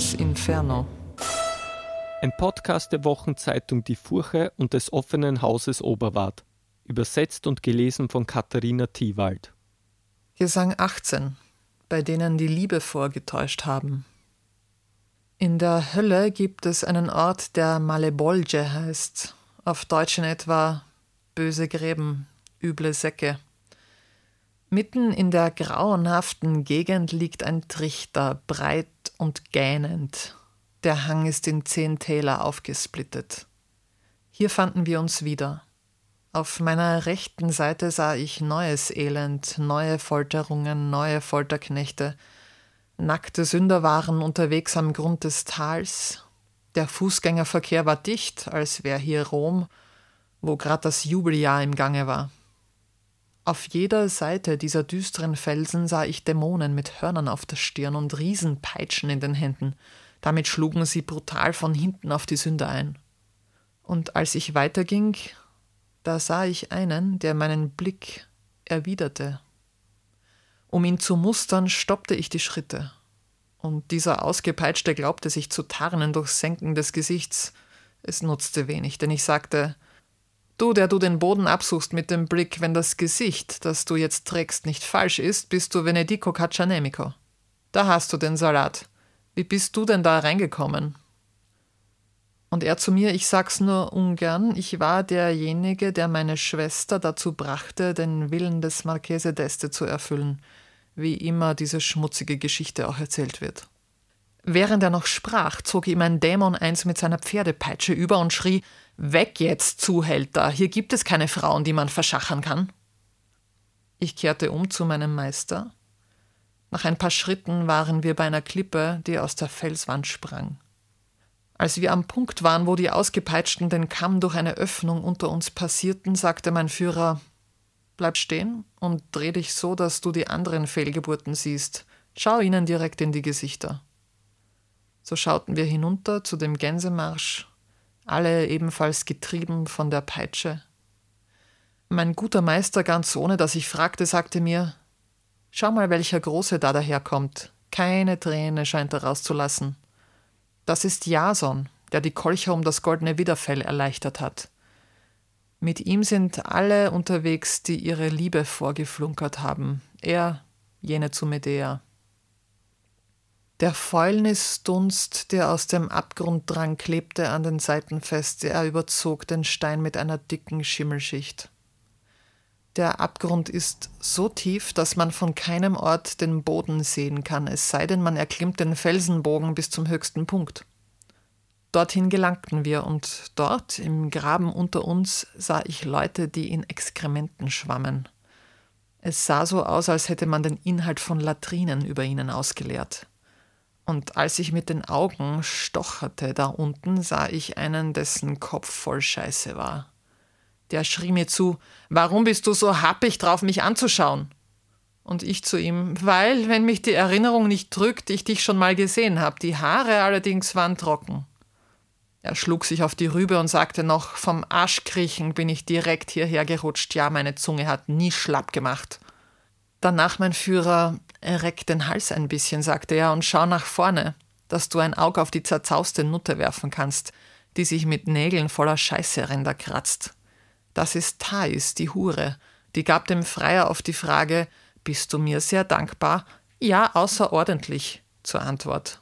Dantes Inferno. Ein Podcast der Wochenzeitung Die Furche und des offenen Hauses Oberwart. Übersetzt und gelesen von Katharina Thiewald. Gesang 18, bei denen die Liebe vorgetäuscht haben. In der Hölle gibt es einen Ort, der Malebolge heißt, auf Deutsch in etwa böse Gräben, üble Säcke. Mitten in der grauenhaften Gegend liegt ein Trichter, breit und gähnend. Der Hang ist in zehn Täler aufgesplittet. Hier fanden wir uns wieder. Auf meiner rechten Seite sah ich neues Elend, neue Folterungen, neue Folterknechte. Nackte Sünder waren unterwegs am Grund des Tals. Der Fußgängerverkehr war dicht, als wäre hier Rom, wo gerade das Jubeljahr im Gange war. Auf jeder Seite dieser düsteren Felsen sah ich Dämonen mit Hörnern auf der Stirn und Riesenpeitschen in den Händen. Damit schlugen sie brutal von hinten auf die Sünder ein. Und als ich weiterging, da sah ich einen, der meinen Blick erwiderte. Um ihn zu mustern, stoppte ich die Schritte. Und dieser Ausgepeitschte glaubte sich zu tarnen durch Senken des Gesichts. Es nutzte wenig, denn ich sagte, Du, der du den Boden absuchst mit dem Blick, wenn das Gesicht, das du jetzt trägst, nicht falsch ist, bist du Venedico Caccianemico. Da hast du den Salat. Wie bist du denn da reingekommen? Und er zu mir, ich sag's nur ungern, ich war derjenige, der meine Schwester dazu brachte, den Willen des Marchese d'Este zu erfüllen, wie immer diese schmutzige Geschichte auch erzählt wird. Während er noch sprach, zog ihm ein Dämon eins mit seiner Pferdepeitsche über und schrie: Weg jetzt, Zuhälter! Hier gibt es keine Frauen, die man verschachern kann. Ich kehrte um zu meinem Meister. Nach ein paar Schritten waren wir bei einer Klippe, die aus der Felswand sprang. Als wir am Punkt waren, wo die Ausgepeitschten den Kamm durch eine Öffnung unter uns passierten, sagte mein Führer: Bleib stehen und dreh dich so, dass du die anderen Fehlgeburten siehst. Schau ihnen direkt in die Gesichter. So schauten wir hinunter zu dem Gänsemarsch, alle ebenfalls getrieben von der Peitsche. Mein guter Meister, ganz ohne dass ich fragte, sagte mir: Schau mal, welcher Große da daherkommt. Keine Träne scheint er rauszulassen. Das ist Jason, der die Kolcher um das goldene Widerfell erleichtert hat. Mit ihm sind alle unterwegs, die ihre Liebe vorgeflunkert haben. Er, jene zu Medea. Der Fäulnisdunst, der aus dem Abgrund drang, klebte an den Seiten fest, er überzog den Stein mit einer dicken Schimmelschicht. Der Abgrund ist so tief, dass man von keinem Ort den Boden sehen kann, es sei denn, man erklimmt den Felsenbogen bis zum höchsten Punkt. Dorthin gelangten wir, und dort, im Graben unter uns, sah ich Leute, die in Exkrementen schwammen. Es sah so aus, als hätte man den Inhalt von Latrinen über ihnen ausgeleert. Und als ich mit den Augen stocherte da unten, sah ich einen, dessen Kopf voll Scheiße war. Der schrie mir zu, warum bist du so happig drauf, mich anzuschauen? Und ich zu ihm, weil, wenn mich die Erinnerung nicht drückt, ich dich schon mal gesehen habe. Die Haare allerdings waren trocken. Er schlug sich auf die Rübe und sagte noch, vom Arschkriechen bin ich direkt hierher gerutscht. Ja, meine Zunge hat nie schlapp gemacht. Danach mein Führer, reck den Hals ein bisschen, sagte er, und schau nach vorne, dass du ein Auge auf die zerzauste Nutte werfen kannst, die sich mit Nägeln voller Scheißeränder kratzt. Das ist Thais, die Hure. Die gab dem Freier auf die Frage, bist du mir sehr dankbar? Ja, außerordentlich, zur Antwort.